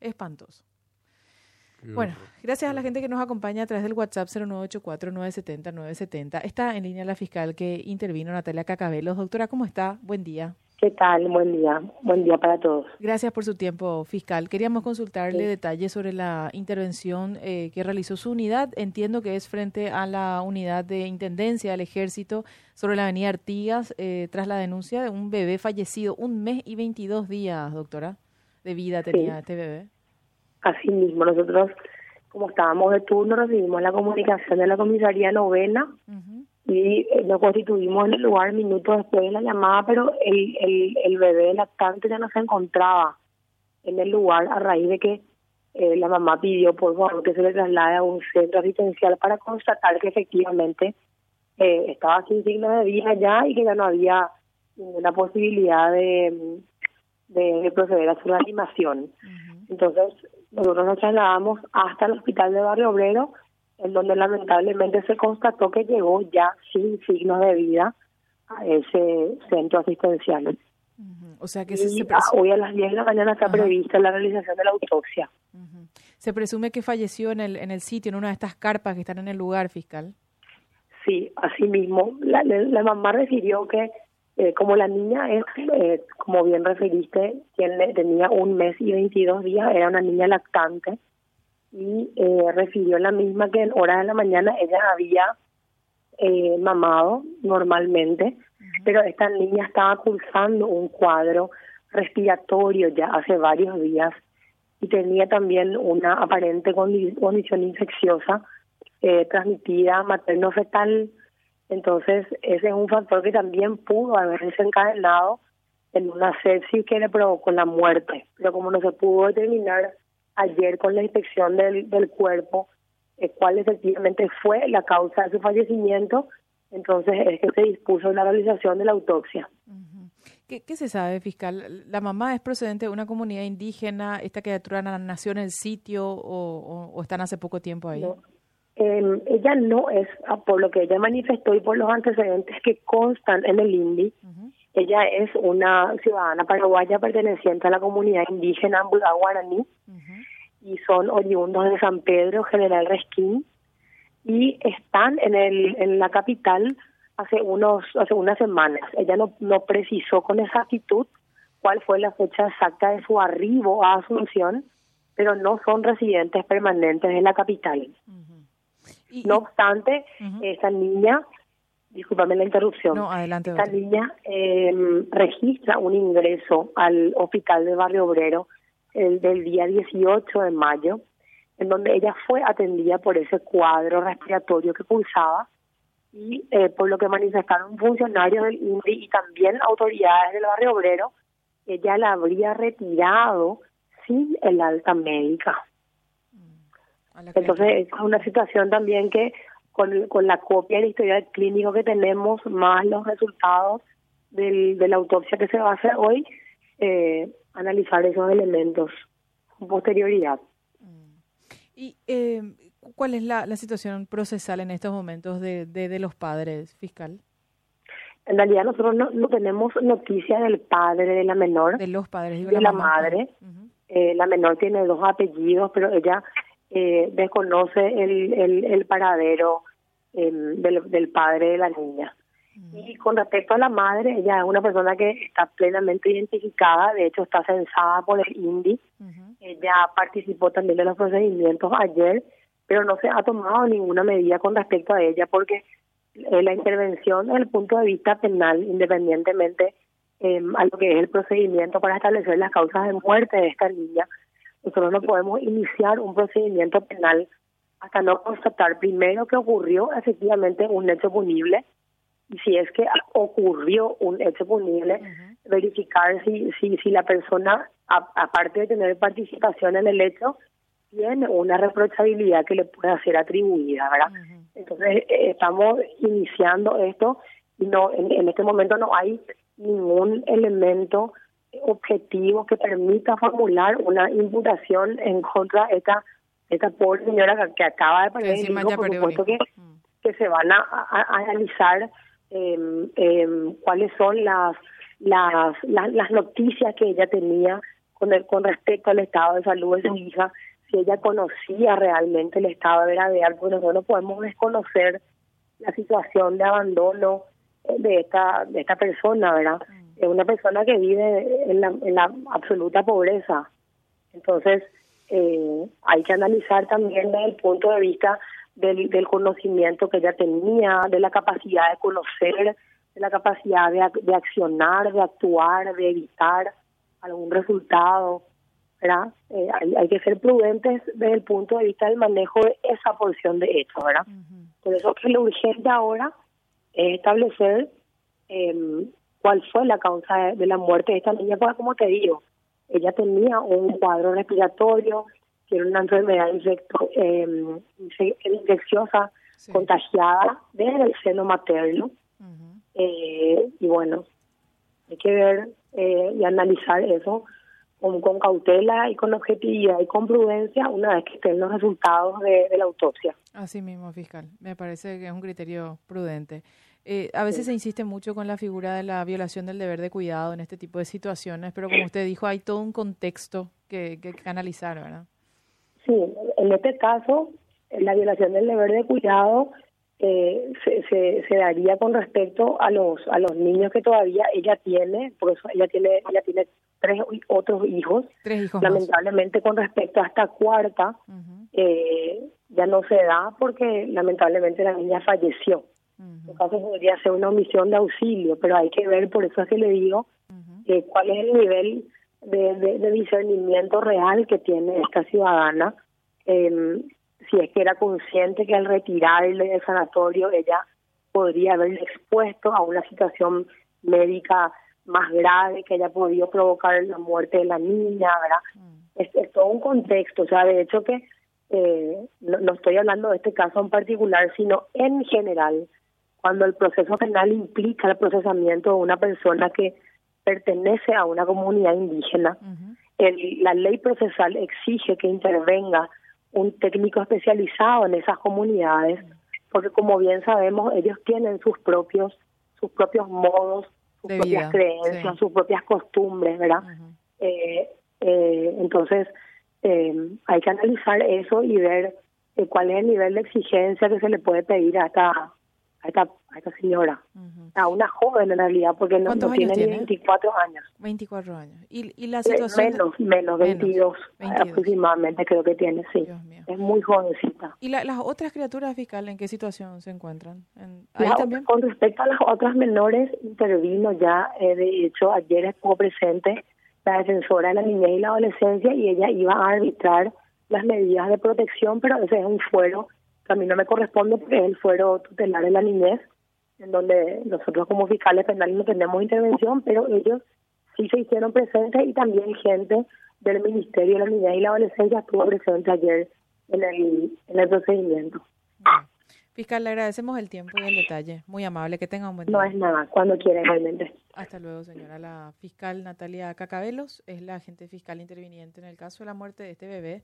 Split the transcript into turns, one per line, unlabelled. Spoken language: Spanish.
Espantoso. Bueno, gracias a la gente que nos acompaña a través del WhatsApp 0984-970-970. Está en línea la fiscal que intervino, Natalia Cacabelos. Doctora, ¿cómo está? Buen día.
¿Qué tal? Buen día. Buen día para todos.
Gracias por su tiempo, fiscal. Queríamos consultarle detalles sobre la intervención eh, que realizó su unidad. Entiendo que es frente a la unidad de intendencia del ejército sobre la avenida Artigas eh, tras la denuncia de un bebé fallecido. Un mes y 22 días, doctora, de vida tenía este bebé.
Así mismo, nosotros, como estábamos de turno, recibimos la comunicación de la comisaría novena y eh, nos constituimos en el lugar minutos después de la llamada, pero el, el, el bebé lactante ya no se encontraba en el lugar a raíz de que eh, la mamá pidió por favor que se le traslade a un centro asistencial para constatar que efectivamente eh, estaba sin signos de vida ya y que ya no había ninguna posibilidad de, de, proceder a su reanimación. Entonces, nosotros nos trasladamos hasta el hospital de Barrio Obrero en donde lamentablemente se constató que llegó ya sin signos de vida a ese centro asistencial.
O sea que
hoy a las 10 de la mañana está prevista la realización de la autopsia.
Se presume que falleció en el en el sitio, en una de estas carpas que están en el lugar fiscal.
Sí, así mismo. La, la, mamá refirió que eh, como la niña es, eh, como bien referiste, quien tenía un mes y 22 días, era una niña lactante, y eh, refirió la misma que en horas de la mañana ella había eh, mamado normalmente, pero esta niña estaba cursando un cuadro respiratorio ya hace varios días y tenía también una aparente condición infecciosa eh, transmitida materno-fetal. Entonces, ese es un factor que también pudo haber desencadenado en una sepsis que le provocó la muerte. Pero como no se pudo determinar ayer con la inspección del, del cuerpo eh, cuál efectivamente fue la causa de su fallecimiento, entonces es que se dispuso la realización de la autopsia.
¿Qué, ¿Qué, se sabe, fiscal? ¿La mamá es procedente de una comunidad indígena? ¿Esta criatura nació en el sitio o, o, están hace poco tiempo ahí?
Em, ella no es, ah, por lo que ella manifestó y por los antecedentes que constan en el INDI, ella es una ciudadana paraguaya perteneciente a la comunidad indígena Ambudá Guaraní y son oriundos de San Pedro, General Resquín, y están en, el, en la capital hace unos hace unas semanas. Ella no, no precisó con exactitud cuál fue la fecha exacta de su arribo a Asunción, pero no son residentes permanentes de la capital. No obstante, esa niña discúlpame la interrupción.
No, adelante.
Esta niña eh, registra un ingreso al hospital de Barrio Obrero el del día 18 de mayo, en donde ella fue atendida por ese cuadro respiratorio que pulsaba y eh, por lo que manifestaron funcionarios del INDI y también autoridades del Barrio Obrero, ella la habría retirado sin el alta médica. Mm, Entonces es una situación también que con, con la copia del historial clínico que tenemos, más los resultados del, de la autopsia que se va a hacer hoy, eh, analizar esos elementos con posterioridad.
¿Y eh, cuál es la, la, situación procesal en estos momentos de, de, los padres, fiscal?
En realidad nosotros no, no tenemos noticia del padre de la menor.
De los padres,
de la, madre. eh, la menor tiene dos apellidos, pero ella eh, desconoce el, el, el paradero em, del, del, padre de la niña. Y con respecto a la madre, ella es una persona que está plenamente identificada, de hecho está censada por el INDI, ella participó también en los procedimientos ayer, pero no se ha tomado ninguna medida con respecto a ella porque eh, la intervención desde el punto de vista penal, independientemente eh, a lo que es el procedimiento para establecer las causas de muerte de esta niña, nosotros no podemos iniciar un procedimiento penal hasta no constatar primero que ocurrió efectivamente un hecho punible. Y si es que ocurrió un hecho punible, verificar si, si, si la persona, aparte de tener participación en el hecho, tiene una reprochabilidad que le pueda ser atribuida, ¿verdad? Entonces, eh, estamos iniciando esto y no en, en este momento no hay ningún elemento objetivo que permita formular una imputación en contra de esta esta pobre señora que, acaba de perder el por supuesto que, mm. que se van a, analizar eh, cuáles son las, las, las, noticias que ella tenía con, el, con respecto al estado de salud de su hija, si ella conocía realmente el estado de gravedad, porque nosotros no podemos desconocer la situación de abandono de esta de esta persona, ¿verdad? Es una persona que vive en la, en la absoluta pobreza. Entonces, eh, hay que analizar también desde el punto de vista del, del conocimiento que ella tenía, de la capacidad de conocer, de la capacidad de, de accionar, de actuar, de evitar algún resultado, ¿verdad? Eh, hay, hay, que ser prudentes desde el punto de vista del manejo de esa porción de hechos, ¿verdad? Por eso que lo urgente ahora es establecer eh, cuál fue la causa de, la muerte de esta niña, porque como te digo, ella tenía un cuadro respiratorio, tiene una enfermedad infecto, eh, infecciosa contagiada desde el seno materno. eh, y bueno, hay que ver eh, y analizar eso con, con, cautela y con objetividad y con prudencia una vez que estén los resultados de, de la autopsia.
Así mismo, fiscal. Me parece que es un criterio prudente. Eh, a veces se insiste mucho con la figura de la violación del deber de cuidado en este tipo de situaciones, pero como usted dijo, hay todo un contexto que, que, que analizar, ¿verdad?
Sí, en este caso, la violación del deber de cuidado eh, se, se, se, daría con respecto a los a los niños que todavía ella tiene, por eso ella tiene ella tiene tres otros hijos.
Tres hijos
lamentablemente
más.
con respecto a esta cuarta uh -huh. eh, ya no se da porque lamentablemente la niña falleció. Caso podría ser una omisión de auxilio, pero hay que ver, por eso es que le digo, uh -huh. eh, cuál es el nivel de, de, de, discernimiento real que tiene esta ciudadana. Eh, si es que era consciente que al retirarle del sanatorio ella podría haberle expuesto a una situación médica más grave que haya podido provocar la muerte de la niña, ¿verdad? Mm. Es, es, todo un contexto, o sea, de hecho que eh, no, no, estoy hablando de este caso en particular, sino en general, cuando el proceso penal implica el procesamiento de una persona que pertenece a una comunidad indígena, uh -huh. el, la ley procesal exige que intervenga un técnico especializado en esas comunidades, porque como bien sabemos, ellos tienen sus propios sus propios modos, sus
de
propias
vida,
creencias,
sí.
sus propias costumbres, ¿verdad? Uh -huh. eh, eh, entonces, eh, hay que analizar eso y ver eh, cuál es el nivel de exigencia que se le puede pedir a esta a esta, a esta señora, uh -huh. a una joven en realidad, porque no, no tiene, tiene, ni 24 años.
24 años. ¿Y, y la situación?
Menos, de... menos, 22, 22, aproximadamente creo que tiene, sí. Es muy jovencita.
¿Y la, las otras criaturas fiscales en qué situación se encuentran? ¿En,
ahí la, también? Con respecto a las otras menores, intervino ya, eh, de hecho, ayer estuvo presente la defensora de la niñez y la adolescencia y ella iba a arbitrar las medidas de protección, pero ese es un fuero a mí no me corresponde porque es el fuero tutelar de la niñez, en donde nosotros como fiscales penales no tenemos intervención, pero ellos sí se hicieron presentes y también gente del Ministerio de la Niñez y la Adolescencia estuvo presente ayer en el, en el procedimiento.
Bien. Fiscal, le agradecemos el tiempo y el detalle. Muy amable, que tenga un buen día.
No es nada, cuando quiera igualmente.
Hasta luego, señora. La fiscal Natalia Cacabelos es la agente fiscal interviniente en el caso de la muerte de este bebé